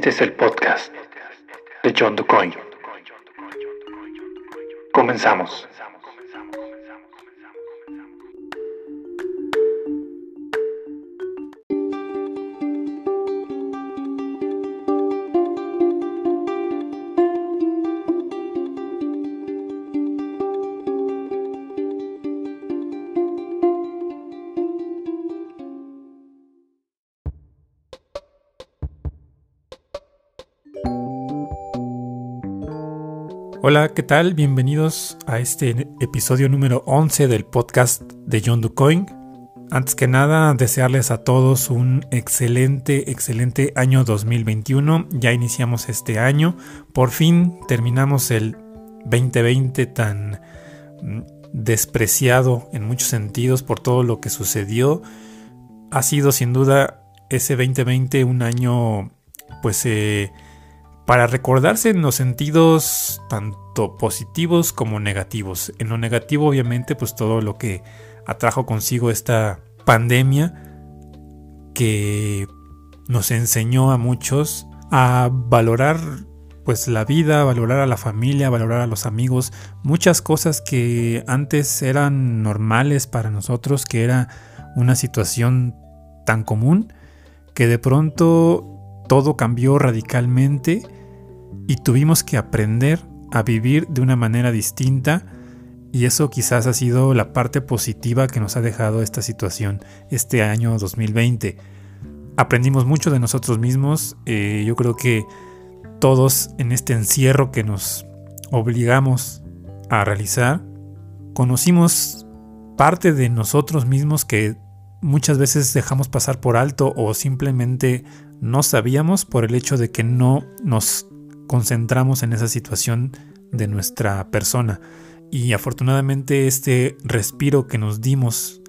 Este es el podcast de John DuCoin. Comenzamos. Hola, ¿qué tal? Bienvenidos a este episodio número 11 del podcast de John DuCoin. Antes que nada, desearles a todos un excelente, excelente año 2021. Ya iniciamos este año. Por fin terminamos el 2020 tan mm, despreciado en muchos sentidos por todo lo que sucedió. Ha sido sin duda ese 2020 un año pues eh, para recordarse en los sentidos tanto positivos como negativos. En lo negativo obviamente pues todo lo que atrajo consigo esta pandemia que nos enseñó a muchos a valorar pues la vida, valorar a la familia, valorar a los amigos, muchas cosas que antes eran normales para nosotros, que era una situación tan común, que de pronto todo cambió radicalmente y tuvimos que aprender a vivir de una manera distinta y eso quizás ha sido la parte positiva que nos ha dejado esta situación este año 2020. Aprendimos mucho de nosotros mismos, eh, yo creo que todos en este encierro que nos obligamos a realizar, conocimos parte de nosotros mismos que muchas veces dejamos pasar por alto o simplemente no sabíamos por el hecho de que no nos concentramos en esa situación de nuestra persona. Y afortunadamente este respiro que nos dimos,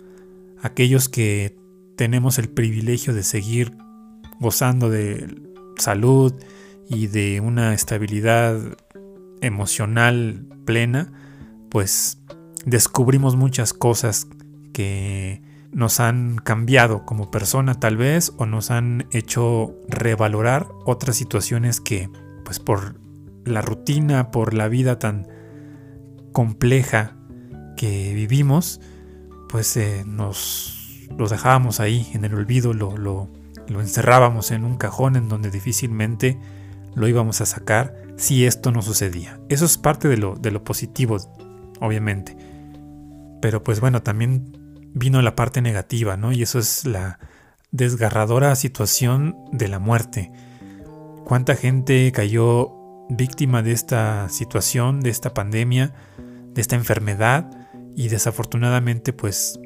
aquellos que tenemos el privilegio de seguir gozando de salud y de una estabilidad emocional plena, pues descubrimos muchas cosas que nos han cambiado como persona tal vez o nos han hecho revalorar otras situaciones que pues por la rutina, por la vida tan compleja que vivimos, pues eh, nos lo dejábamos ahí en el olvido, lo, lo, encerrábamos en un cajón en donde difícilmente lo íbamos a sacar si esto no sucedía. Eso es parte de lo, de lo positivo, obviamente. Pero pues bueno, también vino la parte negativa, ¿no? Y eso es la desgarradora situación de la muerte cuánta gente cayó víctima de esta situación, de esta pandemia, de esta enfermedad y desafortunadamente pues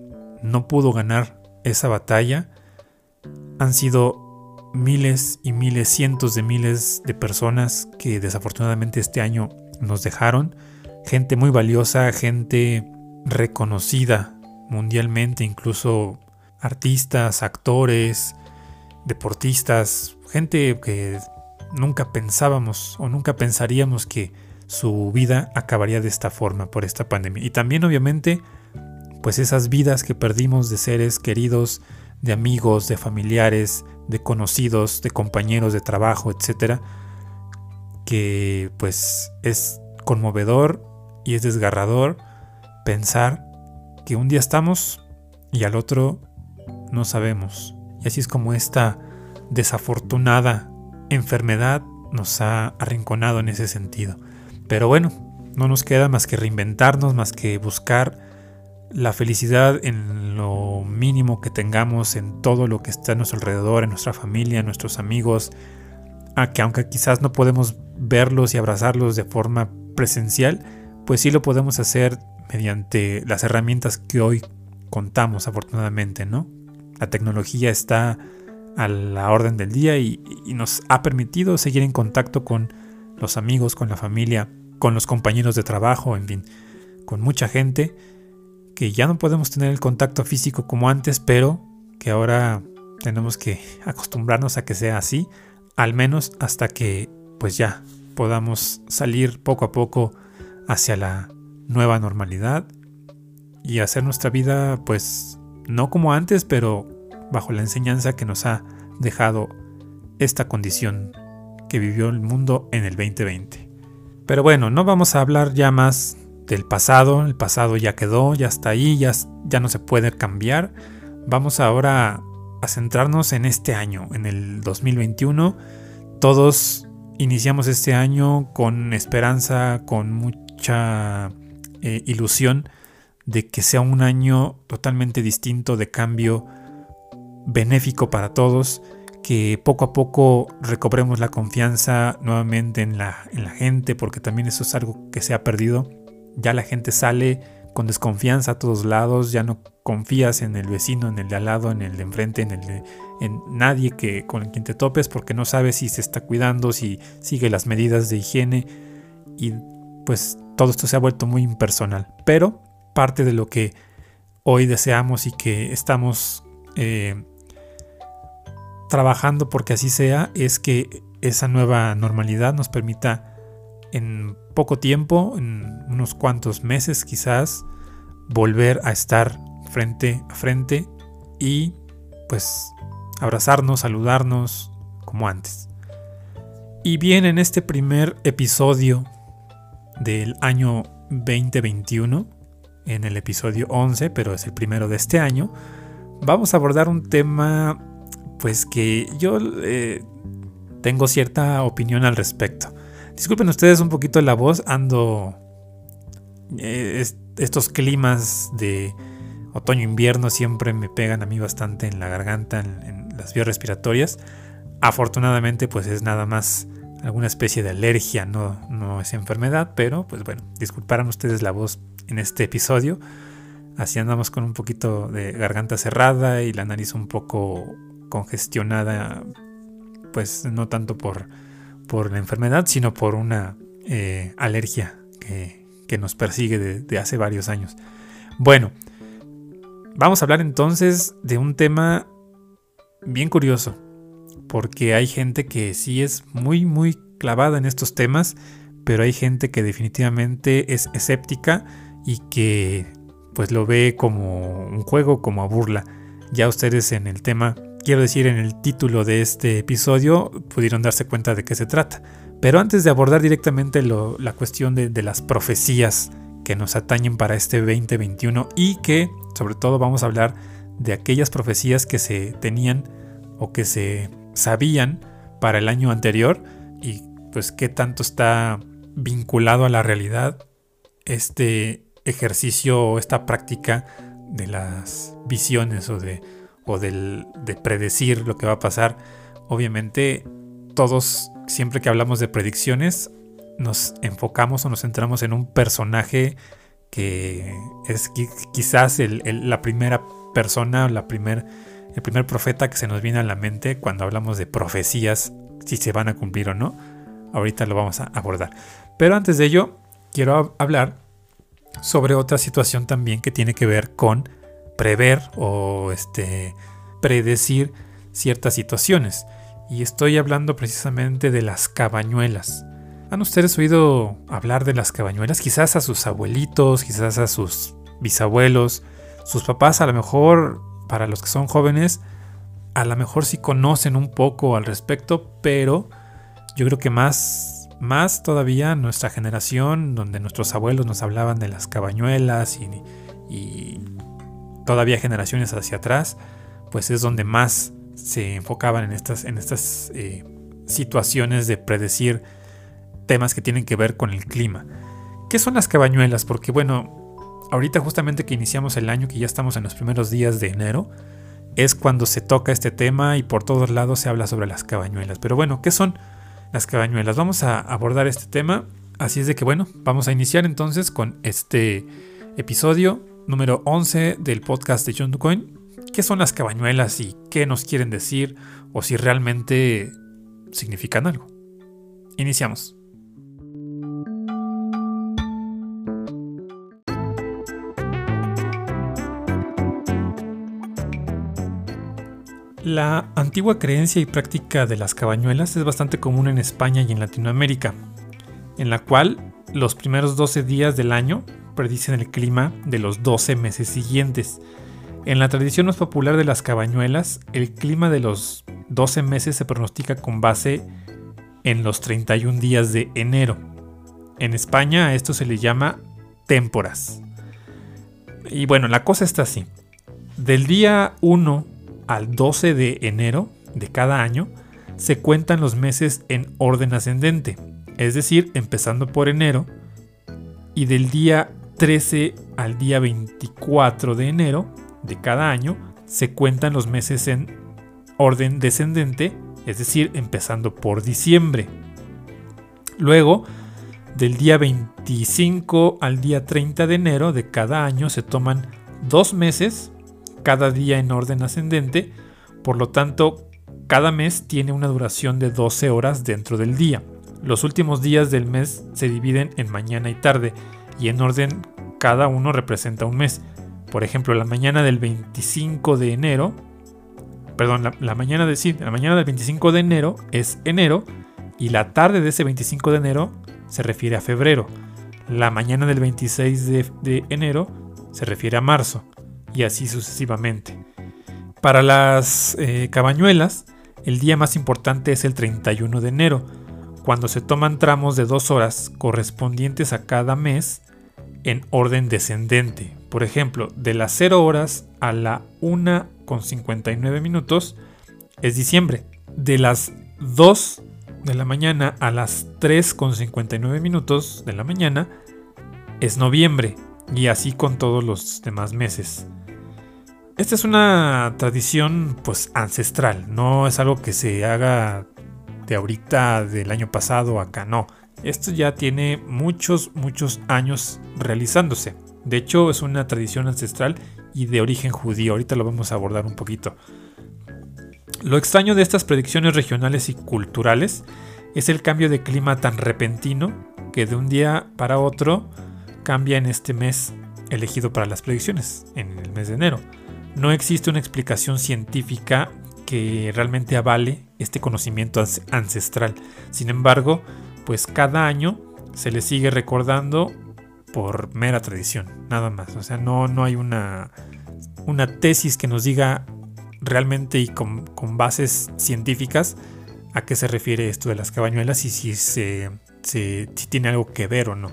no pudo ganar esa batalla. Han sido miles y miles, cientos de miles de personas que desafortunadamente este año nos dejaron. Gente muy valiosa, gente reconocida mundialmente, incluso artistas, actores, deportistas, gente que nunca pensábamos o nunca pensaríamos que su vida acabaría de esta forma por esta pandemia. Y también obviamente pues esas vidas que perdimos de seres queridos, de amigos, de familiares, de conocidos, de compañeros de trabajo, etcétera, que pues es conmovedor y es desgarrador pensar que un día estamos y al otro no sabemos. Y así es como esta desafortunada enfermedad nos ha arrinconado en ese sentido. Pero bueno, no nos queda más que reinventarnos, más que buscar la felicidad en lo mínimo que tengamos, en todo lo que está a nuestro alrededor, en nuestra familia, en nuestros amigos, a que aunque quizás no podemos verlos y abrazarlos de forma presencial, pues sí lo podemos hacer mediante las herramientas que hoy contamos afortunadamente, ¿no? La tecnología está a la orden del día y, nos ha permitido seguir en contacto con los amigos, con la familia, con los compañeros de trabajo, en fin, con mucha gente que ya no podemos tener el contacto físico como antes, pero que ahora tenemos que acostumbrarnos a que sea así, al menos hasta que pues ya podamos salir poco a poco hacia la nueva normalidad y hacer nuestra vida pues no como antes, pero bajo la enseñanza que nos ha dejado esta condición que vivió el mundo en el 2020. Pero bueno, no vamos a hablar ya más del pasado, el pasado ya quedó, ya está ahí, ya, ya no se puede cambiar. Vamos ahora a centrarnos en este año, en el 2021. Todos iniciamos este año con esperanza, con mucha eh, ilusión de que sea un año totalmente distinto de cambio benéfico para todos, que poco a poco recobremos la confianza nuevamente en la, en la gente, porque también eso es algo que se ha perdido. Ya la gente sale con desconfianza a todos lados, ya no confías en el vecino, en el de al lado, en el de enfrente, en, el en nadie que, con quien te topes, porque no sabes si se está cuidando, si sigue las medidas de higiene, y pues todo esto se ha vuelto muy impersonal. Pero parte de lo que hoy deseamos y que estamos eh, trabajando porque así sea es que esa nueva normalidad nos permita en poco tiempo, en unos cuantos meses quizás, volver a estar frente a frente y pues abrazarnos, saludarnos como antes. Y bien, en este primer episodio del año 2021, en el episodio 11, pero es el primero de este año, vamos a abordar un tema pues que yo eh, tengo cierta opinión al respecto. Disculpen ustedes un poquito la voz, ando... Eh, estos climas de otoño-invierno siempre me pegan a mí bastante en la garganta, en, las vías respiratorias. Afortunadamente pues es nada más alguna especie de alergia, no, no es enfermedad, pero pues bueno, disculparán ustedes la voz en este episodio. Así andamos con un poquito de garganta cerrada y la nariz un poco congestionada, pues no tanto por, por la enfermedad, sino por una eh, alergia que, nos persigue de, hace varios años. Bueno, vamos a hablar entonces de un tema bien curioso, porque hay gente que sí es muy, muy clavada en estos temas, pero hay gente que definitivamente es escéptica y que pues lo ve como un juego, como a burla. Ya ustedes en el tema, quiero decir en el título de este episodio, pudieron darse cuenta de qué se trata. Pero antes de abordar directamente la cuestión de, de las profecías que nos atañen para este 2021 y que sobre todo vamos a hablar de aquellas profecías que se tenían o que se sabían para el año anterior y pues qué tanto está vinculado a la realidad este ejercicio o esta práctica de las visiones o de, o del, de predecir lo que va a pasar. Obviamente todos, siempre que hablamos de predicciones, nos enfocamos o nos centramos en un personaje que es quizás la primera persona, la primer, el primer profeta que se nos viene a la mente cuando hablamos de profecías, si se van a cumplir o no. Ahorita lo vamos a abordar. Pero antes de ello, quiero hablar sobre otra situación también que tiene que ver con prever o este, predecir ciertas situaciones. Y estoy hablando precisamente de las cabañuelas. ¿Han ustedes oído hablar de las cabañuelas? Quizás a sus abuelitos, quizás a sus bisabuelos, sus papás a lo mejor, para los que son jóvenes, a lo mejor sí conocen un poco al respecto, pero yo creo que más más todavía nuestra generación, donde nuestros abuelos nos hablaban de las cabañuelas y, todavía generaciones hacia atrás, pues es donde más se enfocaban en estas, en estas eh, situaciones de predecir temas que tienen que ver con el clima. ¿Qué son las cabañuelas? Porque bueno, ahorita justamente que iniciamos el año, que ya estamos en los primeros días de enero, es cuando se toca este tema y por todos lados se habla sobre las cabañuelas. Pero bueno, ¿qué son? las cabañuelas. Vamos a abordar este tema. Así es de que bueno, vamos a iniciar entonces con este episodio número 11 del podcast de John DuCoin. ¿Qué son las cabañuelas y qué nos quieren decir o si realmente significan algo? Iniciamos. La antigua creencia y práctica de las cabañuelas es bastante común en España y en Latinoamérica, en la cual los primeros 12 días del año predicen el clima de los 12 meses siguientes. En la tradición más popular de las cabañuelas, el clima de los 12 meses se pronostica con base en los 31 días de enero. En España a esto se le llama témporas. Y bueno, la cosa está así. Del día 1 al 12 de enero de cada año se cuentan los meses en orden ascendente, es decir, empezando por enero y del día 13 al día 24 de enero de cada año se cuentan los meses en orden descendente, es decir, empezando por diciembre. Luego, del día 25 al día 30 de enero de cada año se toman dos meses, cada día en orden ascendente, por lo tanto, cada mes tiene una duración de 12 horas dentro del día. Los últimos días del mes se dividen en mañana y tarde, y en orden cada uno representa un mes. Por ejemplo, la mañana del 25 de enero, perdón, la, mañana de sí, la mañana del 25 de enero es enero y la tarde de ese 25 de enero se refiere a febrero. La mañana del 26 de, enero se refiere a marzo y así sucesivamente. Para las eh, cabañuelas, el día más importante es el 31 de enero, cuando se toman tramos de dos horas correspondientes a cada mes en orden descendente. Por ejemplo, de las 0 horas a la 1 con 59 minutos es diciembre. De las 2 de la mañana a las 3 con 59 minutos de la mañana es noviembre. Y así con todos los demás meses. Esta es una tradición pues ancestral, no es algo que se haga de ahorita, del año pasado, acá no. Esto ya tiene muchos, muchos años realizándose. De hecho, es una tradición ancestral y de origen judío. Ahorita lo vamos a abordar un poquito. Lo extraño de estas predicciones regionales y culturales es el cambio de clima tan repentino que de un día para otro cambia en este mes elegido para las predicciones, en el mes de enero. No existe una explicación científica que realmente avale este conocimiento ancestral. Sin embargo, pues cada año se le sigue recordando por mera tradición, nada más. O sea, no, no hay una, una tesis que nos diga realmente y con, bases científicas a qué se refiere esto de las cabañuelas y si, se, si tiene algo que ver o no.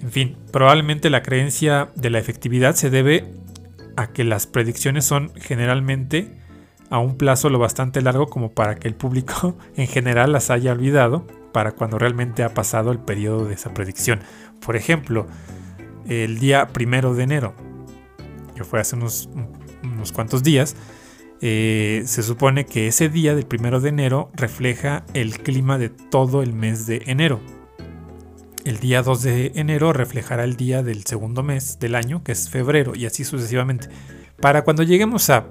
En fin, probablemente la creencia de la efectividad se debe a que las predicciones son generalmente a un plazo lo bastante largo como para que el público en general las haya olvidado para cuando realmente ha pasado el periodo de esa predicción. Por ejemplo, el día primero de enero, que fue hace unos, unos cuantos días, eh, se supone que ese día del primero de enero refleja el clima de todo el mes de enero. El día 2 de enero reflejará el día del segundo mes del año, que es febrero, y así sucesivamente. Para cuando lleguemos a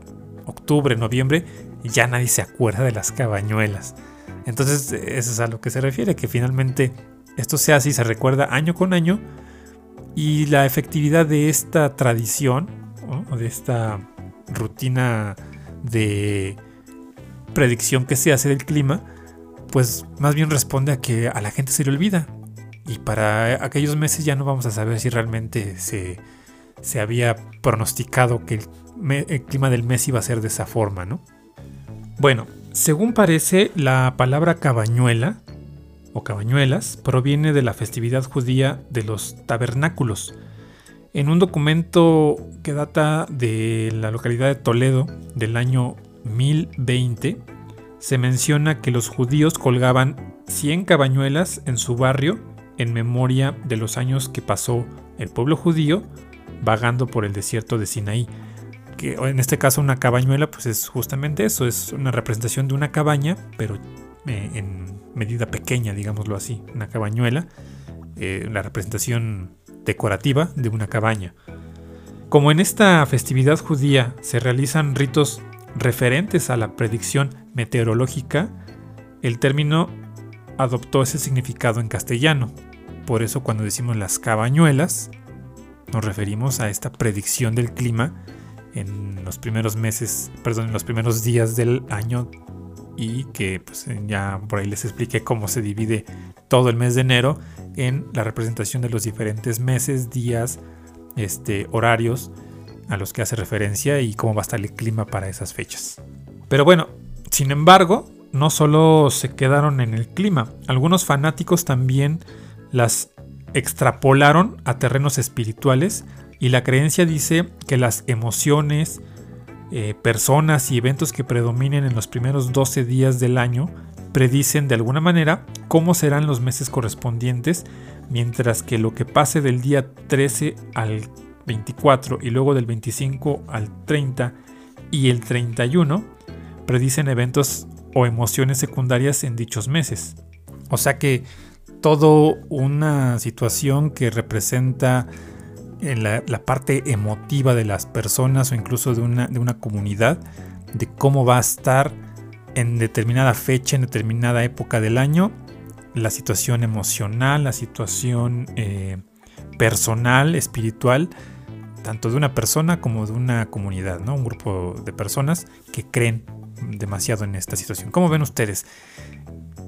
octubre, noviembre, ya nadie se acuerda de las cabañuelas. Entonces, eso es a lo que se refiere, que finalmente esto se hace y se recuerda año con año. Y la efectividad de esta tradición, de esta rutina de predicción que se hace del clima, pues más bien responde a que a la gente se le olvida. Y para aquellos meses ya no vamos a saber si realmente se, se había pronosticado que el clima del mes iba a ser de esa forma, ¿no? Bueno, según parece, la palabra cabañuela o cabañuelas proviene de la festividad judía de los tabernáculos. En un documento que data de la localidad de Toledo del año 1020, se menciona que los judíos colgaban 100 cabañuelas en su barrio en memoria de los años que pasó el pueblo judío vagando por el desierto de Sinaí que en este caso una cabañuela pues es justamente eso, es una representación de una cabaña, pero eh, en medida pequeña, digámoslo así, una cabañuela, eh, la representación decorativa de una cabaña. Como en esta festividad judía se realizan ritos referentes a la predicción meteorológica, el término adoptó ese significado en castellano. Por eso cuando decimos las cabañuelas, nos referimos a esta predicción del clima en los primeros meses, perdón, en los primeros días del año y que pues ya por ahí les expliqué cómo se divide todo el mes de enero en la representación de los diferentes meses, días, este, horarios a los que hace referencia y cómo va a estar el clima para esas fechas. Pero bueno, sin embargo, no solo se quedaron en el clima, algunos fanáticos también las extrapolaron a terrenos espirituales y la creencia dice que las emociones, eh, personas y eventos que predominen en los primeros 12 días del año predicen de alguna manera cómo serán los meses correspondientes, mientras que lo que pase del día 13 al 24 y luego del 25 al 30 y el 31 predicen eventos o emociones secundarias en dichos meses. O sea que todo una situación que representa en la, parte emotiva de las personas o incluso de una, de una comunidad, de cómo va a estar en determinada fecha, en determinada época del año, la situación emocional, la situación eh, personal, espiritual, tanto de una persona como de una comunidad, ¿no? un grupo de personas que creen demasiado en esta situación. ¿Cómo ven ustedes?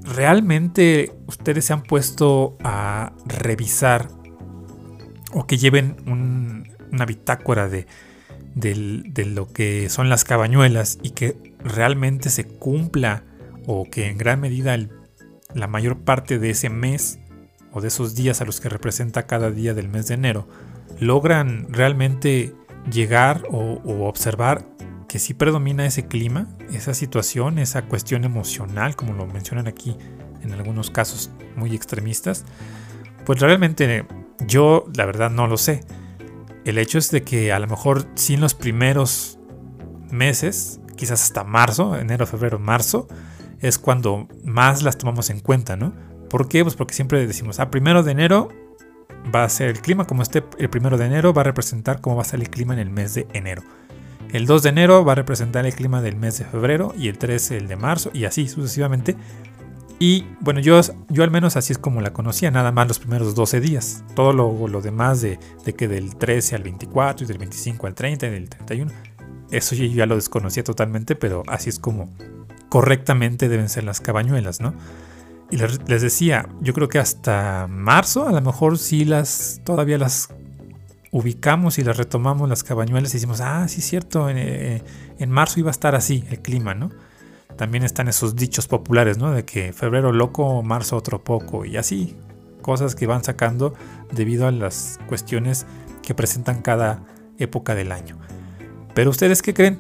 ¿Realmente ustedes se han puesto a revisar o que lleven una bitácora de, de, lo que son las cabañuelas y que realmente se cumpla o que en gran medida la mayor parte de ese mes o de esos días a los que representa cada día del mes de enero logran realmente llegar o observar que sí predomina ese clima, esa situación, esa cuestión emocional, como lo mencionan aquí en algunos casos muy extremistas, pues realmente yo la verdad no lo sé. El hecho es de que a lo mejor sí en los primeros meses, quizás hasta marzo, enero, febrero, marzo, es cuando más las tomamos en cuenta, ¿no? ¿Por qué? Pues porque siempre decimos, ah, primero de enero va a ser el clima, como esté el primero de enero va a representar cómo va a ser el clima en el mes de enero. El 2 de enero va a representar el clima del mes de febrero y el 3 el de marzo y así sucesivamente y bueno, yo, yo al menos así es como la conocía, nada más los primeros 12 días. Todo lo, lo demás de, que del 13 al 24 y del 25 al 30 y del 31, eso yo ya lo desconocía totalmente, pero así es como correctamente deben ser las cabañuelas, ¿no? Y les, decía, yo creo que hasta marzo a lo mejor sí las, todavía las ubicamos y las retomamos las cabañuelas y decimos, ah, sí es cierto, en, eh, en marzo iba a estar así el clima, ¿no? también están esos dichos populares, ¿no? De que febrero loco, marzo otro poco y así. Cosas que van sacando debido a las cuestiones que presentan cada época del año. Pero ustedes qué creen?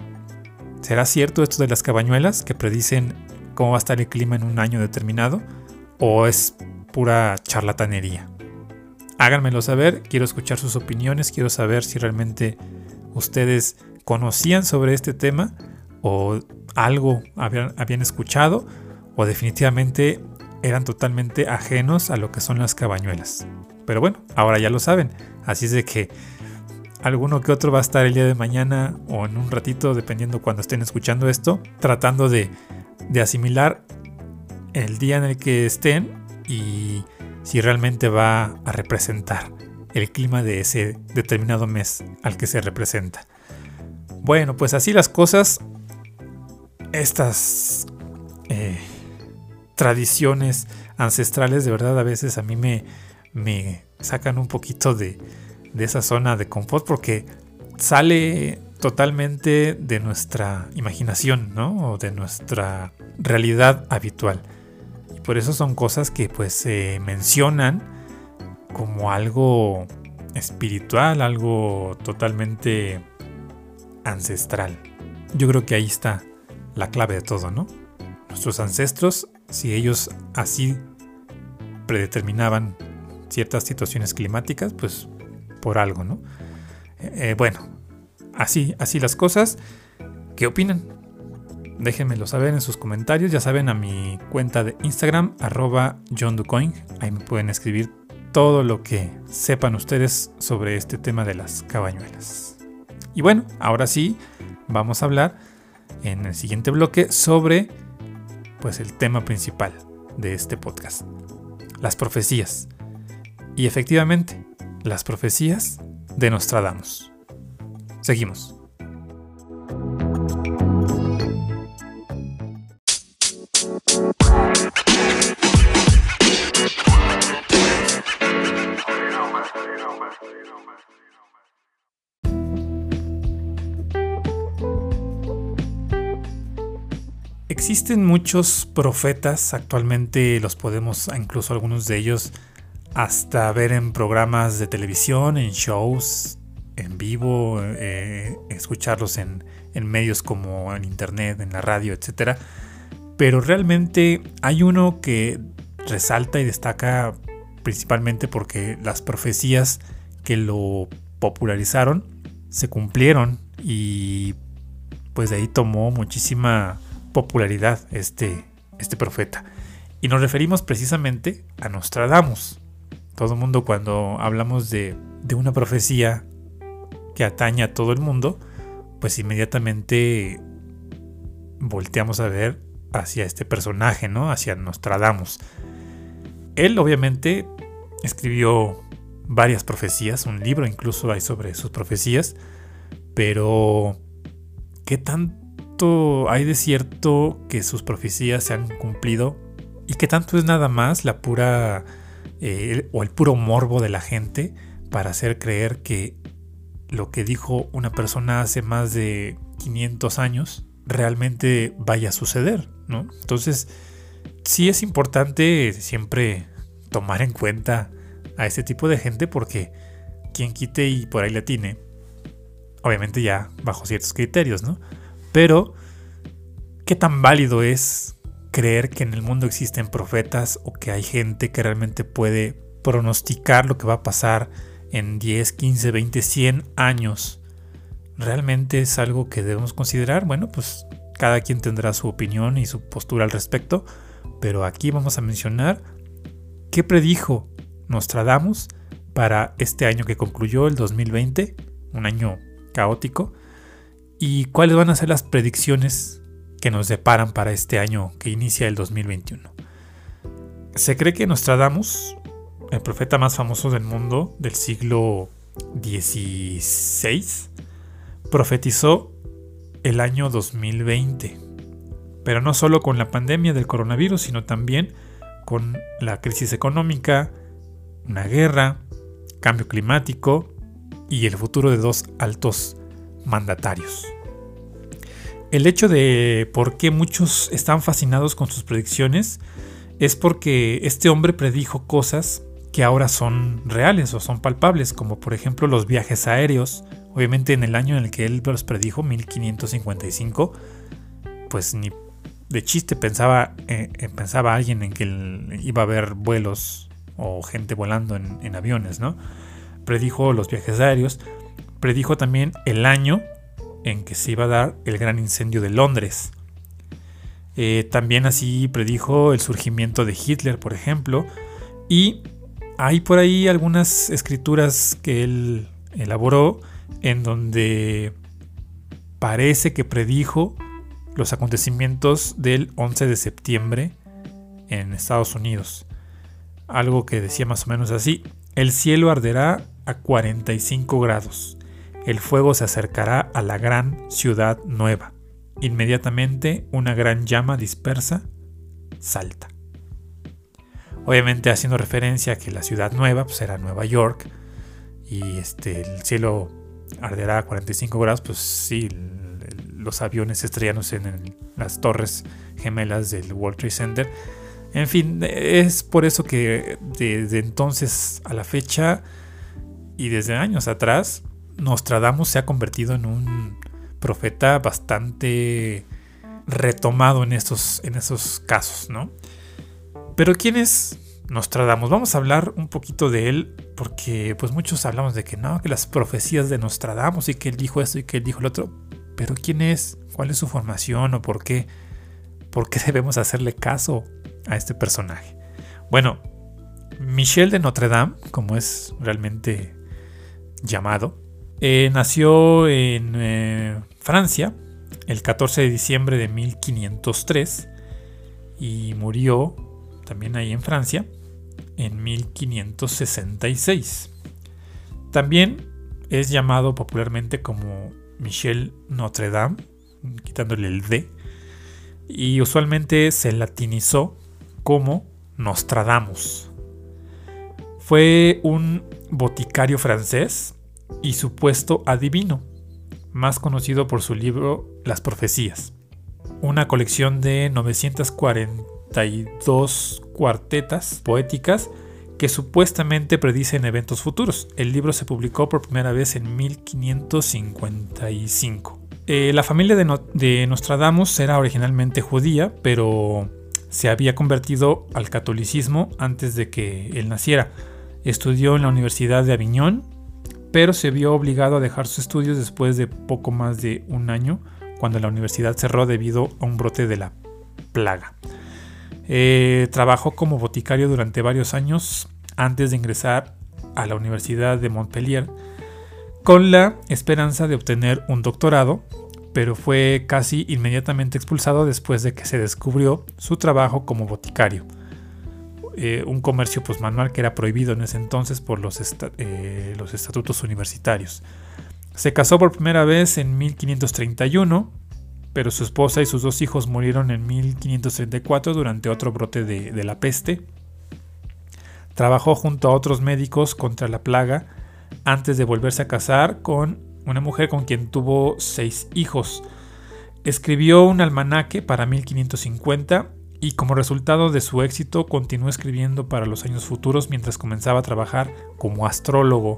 ¿Será cierto esto de las cabañuelas que predicen cómo va a estar el clima en un año determinado? ¿O es pura charlatanería? Háganmelo saber, quiero escuchar sus opiniones, quiero saber si realmente ustedes conocían sobre este tema o algo habían, escuchado o definitivamente eran totalmente ajenos a lo que son las cabañuelas. Pero bueno, ahora ya lo saben. Así es de que alguno que otro va a estar el día de mañana o en un ratito, dependiendo cuando estén escuchando esto, tratando de, de asimilar el día en el que estén y si realmente va a representar el clima de ese determinado mes al que se representa. Bueno, pues así las cosas estas eh, tradiciones ancestrales de verdad a veces a mí me, sacan un poquito de, de esa zona de confort porque sale totalmente de nuestra imaginación, ¿no? O de nuestra realidad habitual. Por eso son cosas que pues se mencionan como algo espiritual, algo totalmente ancestral. Yo creo que ahí está la clave de todo, ¿no? Nuestros ancestros, si ellos así predeterminaban ciertas situaciones climáticas, pues por algo, ¿no? Eh, bueno, así, así las cosas. ¿Qué opinan? Déjenmelo saber en sus comentarios. Ya saben, a mi cuenta de Instagram, arroba JohnDucoin. Ahí me pueden escribir todo lo que sepan ustedes sobre este tema de las cabañuelas. Y bueno, ahora sí, vamos a hablar en el siguiente bloque sobre pues el tema principal de este podcast, las profecías. Y efectivamente, las profecías de Nostradamus. Seguimos. Existen muchos profetas, actualmente los podemos, incluso algunos de ellos, hasta ver en programas de televisión, en shows, en vivo, eh, escucharlos en, en, medios como en internet, en la radio, etc. Pero realmente hay uno que resalta y destaca principalmente porque las profecías que lo popularizaron se cumplieron y pues de ahí tomó muchísima popularidad este, este profeta. Y nos referimos precisamente a Nostradamus. Todo el mundo cuando hablamos de, de una profecía que atañe a todo el mundo, pues inmediatamente volteamos a ver hacia este personaje, ¿no? Hacia Nostradamus. Él obviamente escribió varias profecías, un libro incluso hay sobre sus profecías, pero ¿qué tan hay de cierto que sus profecías se han cumplido y que tanto es nada más la pura eh, o el puro morbo de la gente para hacer creer que lo que dijo una persona hace más de 500 años realmente vaya a suceder, ¿no? Entonces, sí es importante siempre tomar en cuenta a este tipo de gente porque quien quite y por ahí la tiene, obviamente ya bajo ciertos criterios, ¿no? Pero, ¿qué tan válido es creer que en el mundo existen profetas o que hay gente que realmente puede pronosticar lo que va a pasar en 10, 15, 20, 100 años? ¿Realmente es algo que debemos considerar? Bueno, pues cada quien tendrá su opinión y su postura al respecto, pero aquí vamos a mencionar qué predijo Nostradamus para este año que concluyó el 2020, un año caótico, y cuáles van a ser las predicciones que nos deparan para este año que inicia el 2021. Se cree que Nostradamus, el profeta más famoso del mundo del siglo XVI, profetizó el año 2020, pero no solo con la pandemia del coronavirus, sino también con la crisis económica, una guerra, cambio climático y el futuro de dos altos mandatarios. El hecho de por qué muchos están fascinados con sus predicciones es porque este hombre predijo cosas que ahora son reales o son palpables, como por ejemplo los viajes aéreos. Obviamente en el año en el que él los predijo, 1555, pues ni de chiste pensaba, eh, eh, pensaba alguien en que iba a haber vuelos o gente volando en, en aviones, ¿no? Predijo los viajes aéreos, predijo también el año en que se iba a dar el gran incendio de Londres. Eh, también así predijo el surgimiento de Hitler, por ejemplo. Y hay por ahí algunas escrituras que él elaboró en donde parece que predijo los acontecimientos del 11 de septiembre en Estados Unidos. Algo que decía más o menos así, el cielo arderá a 45 grados el fuego se acercará a la gran ciudad nueva. Inmediatamente una gran llama dispersa salta. Obviamente haciendo referencia a que la ciudad nueva pues, era Nueva York y este, el cielo arderá a 45 grados, pues sí, los aviones estrellanos en las torres gemelas del World Trade Center. En fin, es por eso que desde entonces a la fecha y desde años atrás Nostradamus se ha convertido en un profeta bastante retomado en estos, en esos casos, ¿no? Pero ¿quién es Nostradamus? Vamos a hablar un poquito de él porque pues muchos hablamos de que no, que las profecías de Nostradamus y que él dijo esto y que él dijo lo otro. Pero ¿quién es? ¿Cuál es su formación o por qué? ¿Por qué debemos hacerle caso a este personaje? Bueno, Michel de Notre Dame, como es realmente llamado, eh, nació en eh, Francia el 14 de diciembre de 1503 y murió también ahí en Francia en 1566. También es llamado popularmente como Michel Notre Dame, quitándole el D, y usualmente se latinizó como Nostradamus. Fue un boticario francés y supuesto adivino, más conocido por su libro Las Profecías. una colección de 942 cuartetas poéticas que supuestamente predicen eventos futuros. El libro se publicó por primera vez en 1555. Eh, la familia de, de Nostradamus era originalmente judía, pero se había convertido al catolicismo antes de que él naciera. Estudió en la Universidad de Aviñón, pero se vio obligado a dejar sus estudios después de poco más de un año, cuando la universidad cerró debido a un brote de la plaga. Eh, trabajó como boticario durante varios años antes de ingresar a la Universidad de Montpellier con la esperanza de obtener un doctorado, pero fue casi inmediatamente expulsado después de que se descubrió su trabajo como boticario. Eh, un comercio pues, manual que era prohibido en ese entonces por los, eh, los estatutos universitarios. Se casó por primera vez en 1531 pero su esposa y sus dos hijos murieron en 1534 durante otro brote de, la peste. Trabajó junto a otros médicos contra la plaga antes de volverse a casar con una mujer con quien tuvo seis hijos. Escribió un almanaque para 1550 y como resultado de su éxito continuó escribiendo para los años futuros mientras comenzaba a trabajar como astrólogo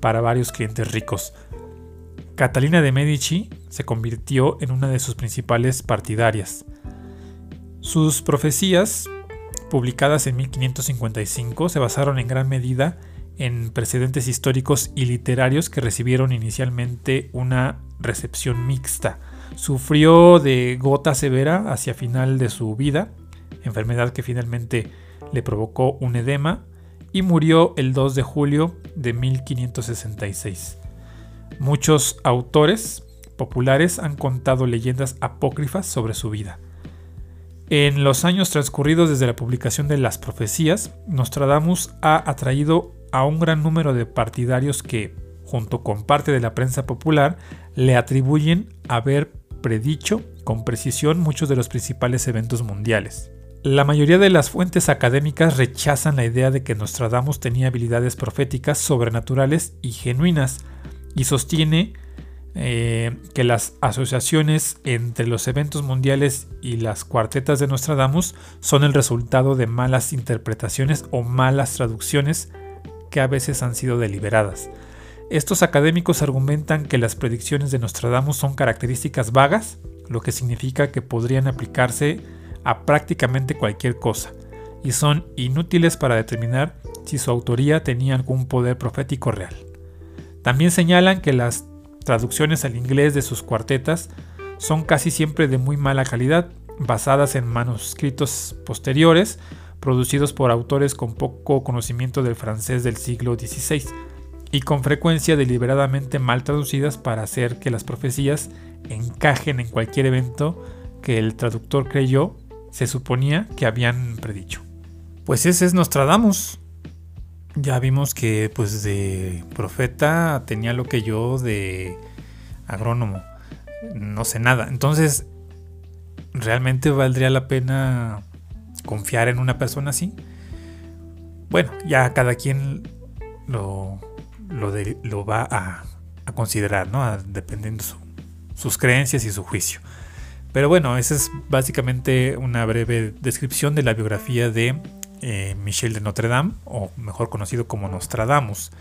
para varios clientes ricos. Catalina de Medici se convirtió en una de sus principales partidarias. Sus profecías, publicadas en 1555, se basaron en gran medida en precedentes históricos y literarios que recibieron inicialmente una recepción mixta. Sufrió de gota severa hacia final de su vida, enfermedad que finalmente le provocó un edema, y murió el 2 de julio de 1566. Muchos autores populares han contado leyendas apócrifas sobre su vida. En los años transcurridos desde la publicación de las profecías, Nostradamus ha atraído a un gran número de partidarios que, junto con parte de la prensa popular, le atribuyen haber predicho con precisión muchos de los principales eventos mundiales. La mayoría de las fuentes académicas rechazan la idea de que Nostradamus tenía habilidades proféticas sobrenaturales y genuinas, y sostiene eh, que las asociaciones entre los eventos mundiales y las cuartetas de Nostradamus son el resultado de malas interpretaciones o malas traducciones que a veces han sido deliberadas. Estos académicos argumentan que las predicciones de Nostradamus son características vagas, lo que significa que podrían aplicarse a prácticamente cualquier cosa, y son inútiles para determinar si su autoría tenía algún poder profético real. También señalan que las traducciones al inglés de sus cuartetas son casi siempre de muy mala calidad, basadas en manuscritos posteriores, producidos por autores con poco conocimiento del francés del siglo XVI, y con frecuencia deliberadamente mal traducidas para hacer que las profecías encajen en cualquier evento que el traductor creyó se suponía que habían predicho. Pues ese es Nostradamus, ya vimos que pues de profeta tenía lo que yo de agrónomo. No sé nada. Entonces, ¿realmente valdría la pena confiar en una persona así? Bueno, ya cada quien lo, lo, va a, considerar, ¿no? dependiendo su, sus creencias y su juicio. Pero bueno, esa es básicamente una breve descripción de la biografía de eh, Michel de Notre Dame, o mejor conocido como Nostradamus.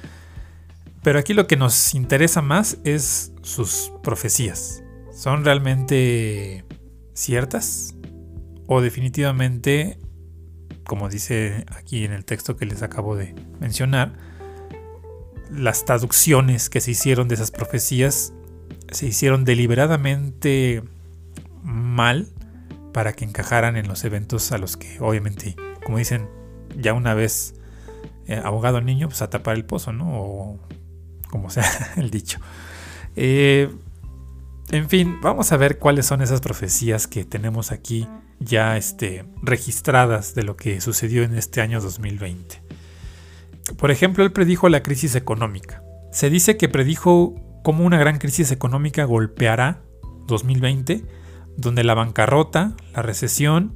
Pero aquí lo que nos interesa más es sus profecías. ¿Son realmente ciertas? ¿O definitivamente, como dice aquí en el texto que les acabo de mencionar, las traducciones que se hicieron de esas profecías se hicieron deliberadamente mal para que encajaran en los eventos a los que obviamente como dicen, ya una vez eh, abogado niño, pues a tapar el pozo, ¿no? O como sea el dicho. Eh, en fin, vamos a ver cuáles son esas profecías que tenemos aquí ya este, registradas de lo que sucedió en este año 2020. Por ejemplo, él predijo la crisis económica. Se dice que predijo cómo una gran crisis económica golpeará 2020, donde la bancarrota, la recesión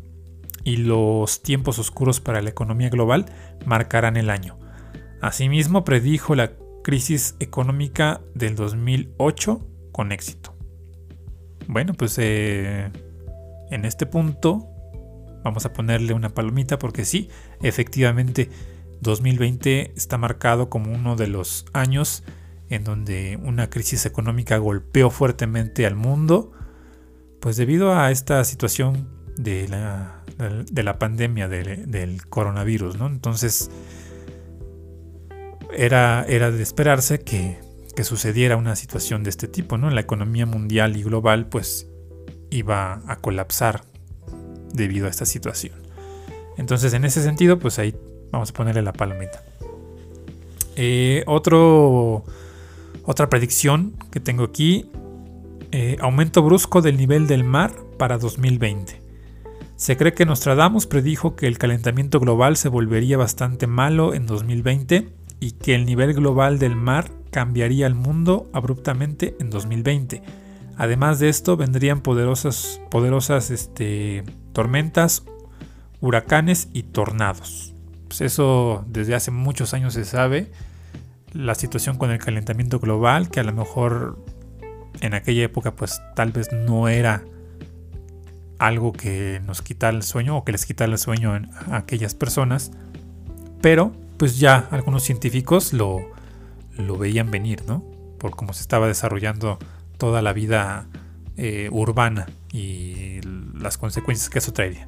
y los tiempos oscuros para la economía global marcarán el año. Asimismo, predijo la crisis económica del 2008 con éxito. Bueno, pues eh, en este punto vamos a ponerle una palomita porque sí, efectivamente 2020 está marcado como uno de los años en donde una crisis económica golpeó fuertemente al mundo, pues debido a esta situación de la, de la pandemia del coronavirus, ¿no? Entonces, era, era de esperarse que, que, sucediera una situación de este tipo, ¿no? La economía mundial y global, pues, iba a colapsar debido a esta situación. Entonces, en ese sentido, pues ahí vamos a ponerle la palomita. Eh, otro otra predicción que tengo aquí, eh, aumento brusco del nivel del mar para 2020. Se cree que Nostradamus predijo que el calentamiento global se volvería bastante malo en 2020 y que el nivel global del mar cambiaría el mundo abruptamente en 2020. Además de esto vendrían poderosas, poderosas este, tormentas, huracanes y tornados. Pues eso desde hace muchos años se sabe la situación con el calentamiento global, que a lo mejor en aquella época pues tal vez no era algo que nos quitara el sueño o que les quitara el sueño a aquellas personas, pero pues ya algunos científicos lo, lo veían venir, ¿no? Por cómo se estaba desarrollando toda la vida eh, urbana y las consecuencias que eso traería.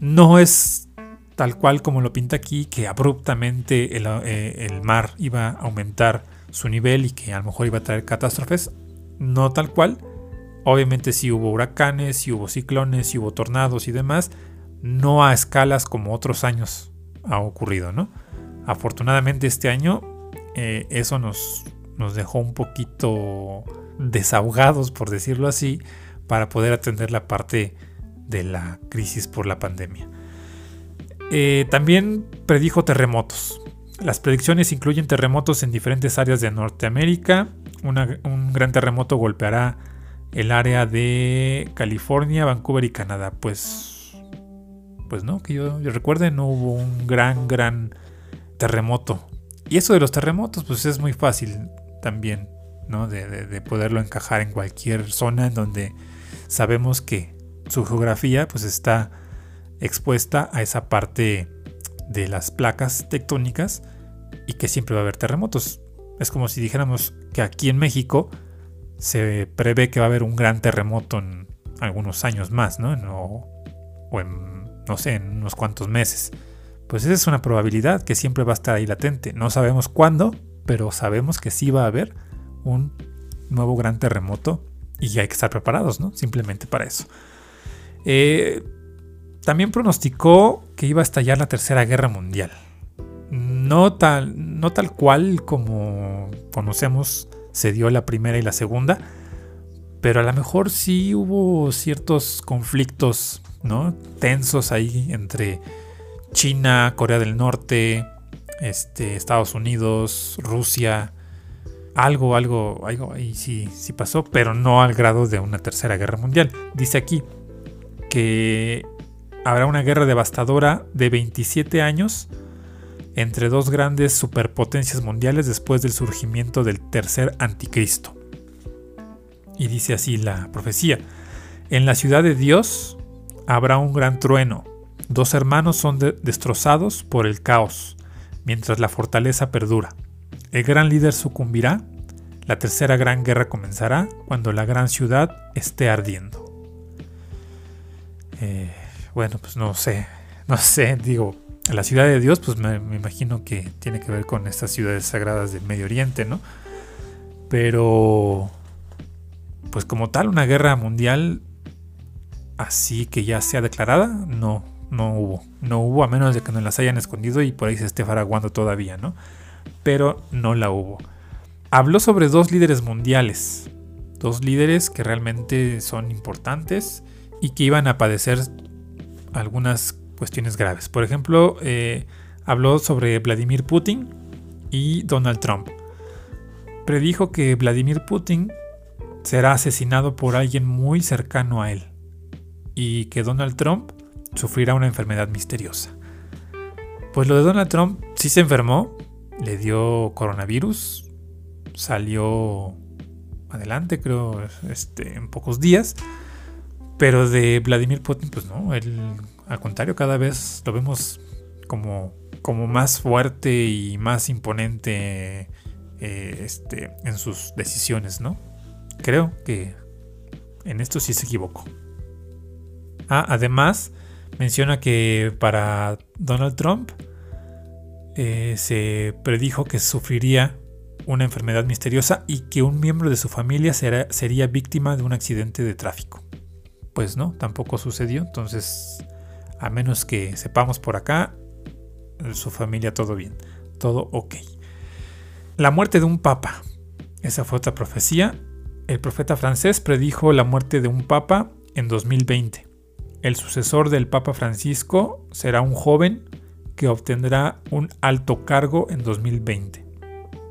No es tal cual como lo pinta aquí, que abruptamente eh, el, mar iba a aumentar su nivel y que a lo mejor iba a traer catástrofes. No tal cual. Obviamente sí hubo huracanes, sí hubo ciclones, sí hubo tornados y demás. No a escalas como otros años ha ocurrido, ¿no? Afortunadamente este año eh, eso nos, nos dejó un poquito desahogados, por decirlo así, para poder atender la parte de la crisis por la pandemia. Eh, también predijo terremotos. Las predicciones incluyen terremotos en diferentes áreas de Norteamérica. Un gran terremoto golpeará el área de California, Vancouver y Canadá. Pues, pues no, que yo, recuerde, no hubo un gran, gran terremoto. Y eso de los terremotos, pues es muy fácil también, ¿no? De, de poderlo encajar en cualquier zona en donde sabemos que su geografía, pues está expuesta a esa parte de las placas tectónicas y que siempre va a haber terremotos. Es como si dijéramos que aquí en México se prevé que va a haber un gran terremoto en algunos años más, ¿no? O, en, no sé, en unos cuantos meses. Pues esa es una probabilidad que siempre va a estar ahí latente. No sabemos cuándo, pero sabemos que sí va a haber un nuevo gran terremoto y hay que estar preparados, ¿no? Simplemente para eso. Eh, también pronosticó que iba a estallar la Tercera Guerra Mundial. No tal, no tal cual como conocemos se dio la primera y la segunda, pero a lo mejor sí hubo ciertos conflictos ¿no? tensos ahí entre China, Corea del Norte, este, Estados Unidos, Rusia. Algo, algo, algo ahí sí, sí pasó, pero no al grado de una tercera guerra mundial. Dice aquí que habrá una guerra devastadora de 27 años entre dos grandes superpotencias mundiales después del surgimiento del tercer anticristo. Y dice así la profecía, en la ciudad de Dios habrá un gran trueno, dos hermanos son destrozados por el caos, mientras la fortaleza perdura. El gran líder sucumbirá, la tercera gran guerra comenzará cuando la gran ciudad esté ardiendo. Eh, bueno, pues no sé, no sé, digo, la ciudad de Dios, pues me, imagino que tiene que ver con estas ciudades sagradas del Medio Oriente, ¿no? Pero, pues como tal, una guerra mundial así que ya sea declarada, no, no hubo. No hubo, a menos de que nos las hayan escondido y por ahí se esté faraguando todavía, ¿no? Pero no la hubo. Habló sobre dos líderes mundiales, dos líderes que realmente son importantes y que iban a padecer algunas cuestiones graves. Por ejemplo, eh, habló sobre Vladimir Putin y Donald Trump. Predijo que Vladimir Putin será asesinado por alguien muy cercano a él y que Donald Trump sufrirá una enfermedad misteriosa. Pues lo de Donald Trump sí se enfermó, le dio coronavirus, salió adelante creo este, en pocos días, Pero de Vladimir Putin, pues no, él, al contrario, cada vez lo vemos como, como más fuerte y más imponente eh, este, en sus decisiones, ¿no? Creo que en esto sí se equivocó. Ah, además, menciona que para Donald Trump eh, se predijo que sufriría una enfermedad misteriosa y que un miembro de su familia sería víctima de un accidente de tráfico. Pues no, tampoco sucedió, entonces a menos que sepamos por acá, su familia todo bien, todo ok. La muerte de un papa, esa fue otra profecía. El profeta francés predijo la muerte de un papa en 2020. El sucesor del Papa Francisco será un joven que obtendrá un alto cargo en 2020.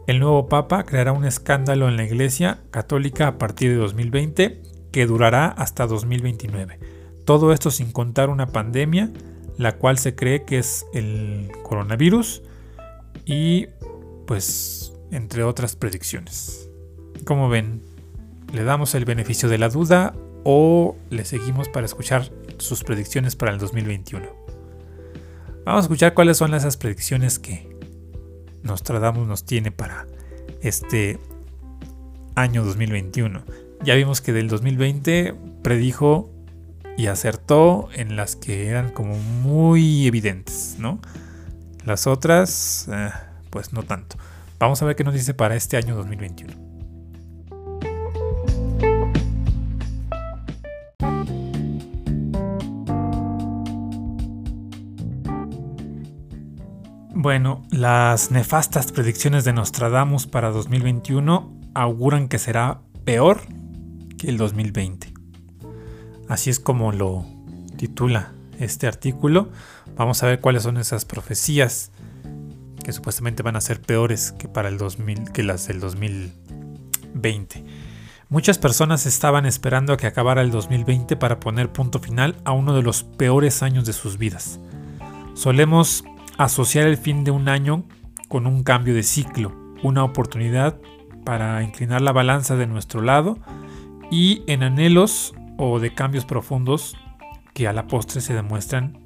El nuevo Papa creará un escándalo en la Iglesia Católica a partir de 2020 que durará hasta 2029. Todo esto sin contar una pandemia, la cual se cree que es el coronavirus y pues entre otras predicciones. Como ven, ¿le damos el beneficio de la duda o le seguimos para escuchar sus predicciones para el 2021. Vamos a escuchar cuáles son esas predicciones que Nostradamus nos tiene para este año 2021. Ya vimos que del 2020 predijo y acertó en las que eran como muy evidentes, ¿no? Las otras, eh, pues no tanto. Vamos a ver qué nos dice para este año 2021. Bueno, las nefastas predicciones de Nostradamus para 2021 auguran que será peor que el 2020. Así es como lo titula este artículo. Vamos a ver cuáles son esas profecías que supuestamente van a ser peores que para el 2000 que las del 2020. Muchas personas estaban esperando a que acabara el 2020 para poner punto final a uno de los peores años de sus vidas. Solemos asociar el fin de un año con un cambio de ciclo, una oportunidad para inclinar la balanza de nuestro lado y en anhelos o de cambios profundos que a la postre se demuestran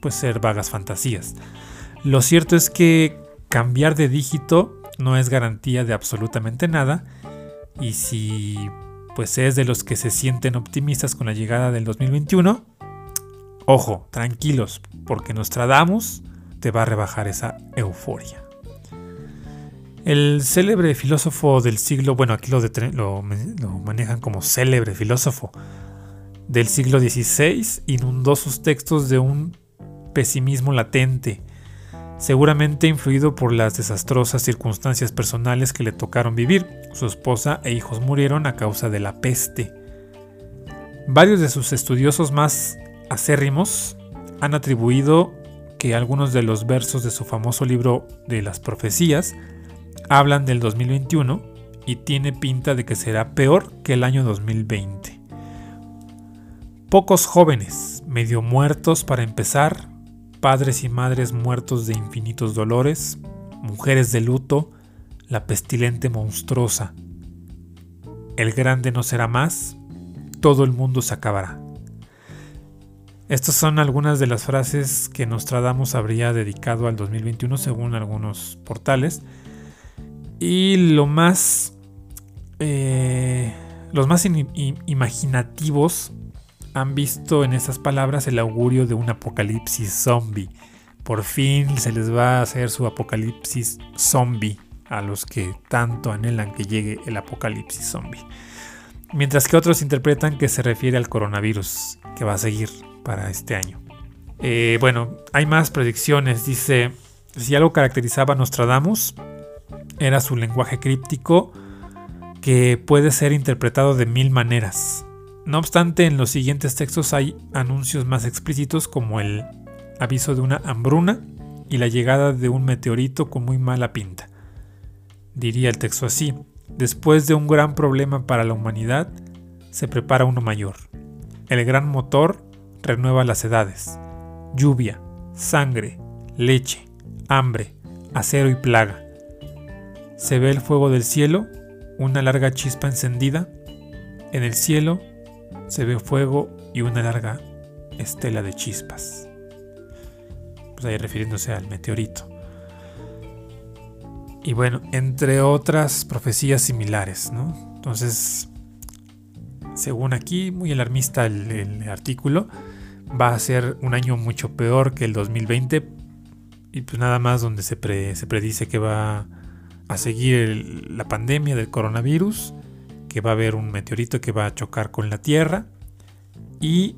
pues ser vagas fantasías. Lo cierto es que cambiar de dígito no es garantía de absolutamente nada y si pues es de los que se sienten optimistas con la llegada del 2021, ojo, tranquilos, porque nos tradamos te va a rebajar esa euforia. El célebre filósofo del siglo, bueno, aquí lo, lo, manejan como célebre filósofo del siglo XVI, inundó sus textos de un pesimismo latente, seguramente influido por las desastrosas circunstancias personales que le tocaron vivir. Su esposa e hijos murieron a causa de la peste. Varios de sus estudiosos más acérrimos han atribuido que algunos de los versos de su famoso libro de las profecías hablan del 2021 y tiene pinta de que será peor que el año 2020. Pocos jóvenes, medio muertos para empezar, padres y madres muertos de infinitos dolores, mujeres de luto, la pestilente monstruosa. El grande no será más, todo el mundo se acabará. Estas son algunas de las frases que Nostradamus habría dedicado al 2021 según algunos portales. Y lo más... Eh, los más imaginativos han visto en estas palabras el augurio de un apocalipsis zombie. Por fin se les va a hacer su apocalipsis zombie a los que tanto anhelan que llegue el apocalipsis zombie. Mientras que otros interpretan que se refiere al coronavirus que va a seguir para este año. Eh, bueno, hay más predicciones. Dice, si algo caracterizaba a Nostradamus, era su lenguaje críptico que puede ser interpretado de mil maneras. No obstante, en los siguientes textos hay anuncios más explícitos como el aviso de una hambruna y la llegada de un meteorito con muy mala pinta. Diría el texto así, después de un gran problema para la humanidad, se prepara uno mayor. El gran motor renueva las edades. Lluvia, sangre, leche, hambre, acero y plaga. Se ve el fuego del cielo, una larga chispa encendida. En el cielo se ve fuego y una larga estela de chispas. Pues ahí refiriéndose al meteorito. Y bueno, entre otras profecías similares, ¿no? Entonces, según aquí, muy alarmista el, artículo, va a ser un año mucho peor que el 2020 y pues nada más donde se, se predice que va a seguir la pandemia del coronavirus, que va a haber un meteorito que va a chocar con la Tierra y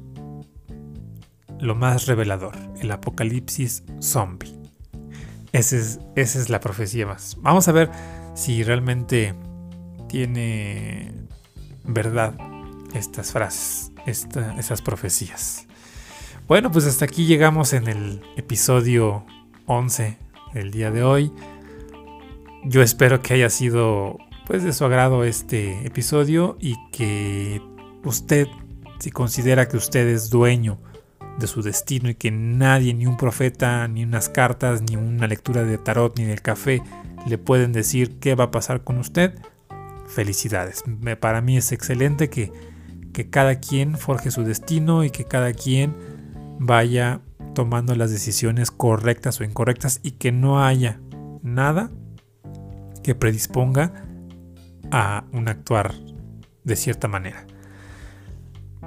lo más revelador, el apocalipsis zombie. Esa es, esa es la profecía más. Vamos a ver si realmente tiene verdad estas frases, estas profecías. Bueno, pues hasta aquí llegamos en el episodio 11 del día de hoy. Yo espero que haya sido pues de su agrado este episodio y que usted, si considera que usted es dueño de su destino y que nadie, ni un profeta, ni unas cartas, ni una lectura de tarot, ni del café le pueden decir qué va a pasar con usted, felicidades. Para mí es excelente que, que cada quien forje su destino y que cada quien vaya tomando las decisiones correctas o incorrectas y que no haya nada que predisponga a un actuar de cierta manera.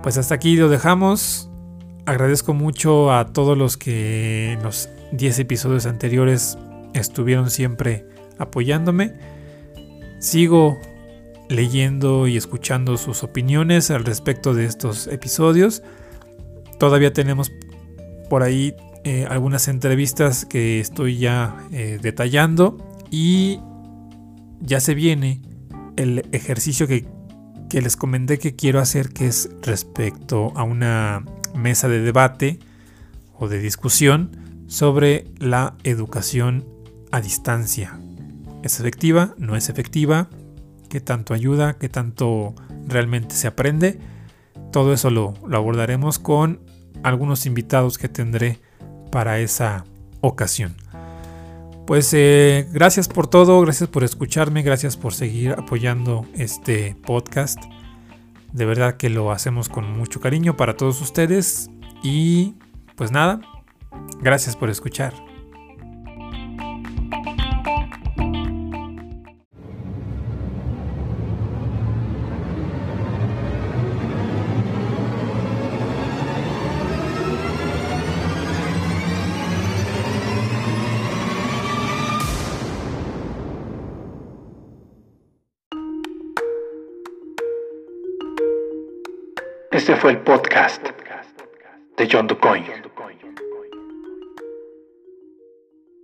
Pues hasta aquí lo dejamos. Agradezco mucho a todos los que en los 10 episodios anteriores estuvieron siempre apoyándome. Sigo leyendo y escuchando sus opiniones al respecto de estos episodios. Todavía tenemos por ahí eh, algunas entrevistas que estoy ya eh, detallando y ya se viene el ejercicio que, les comenté que quiero hacer que es respecto a una mesa de debate o de discusión sobre la educación a distancia. ¿Es efectiva? ¿No es efectiva? ¿Qué tanto ayuda? ¿Qué tanto realmente se aprende? Todo eso lo, abordaremos con algunos invitados que tendré para esa ocasión. Pues eh, gracias por todo, gracias por escucharme, gracias por seguir apoyando este podcast. De verdad que lo hacemos con mucho cariño para todos ustedes. Y pues nada, gracias por escuchar. Este fue el podcast de John DuCoin.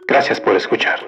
Gracias por escuchar.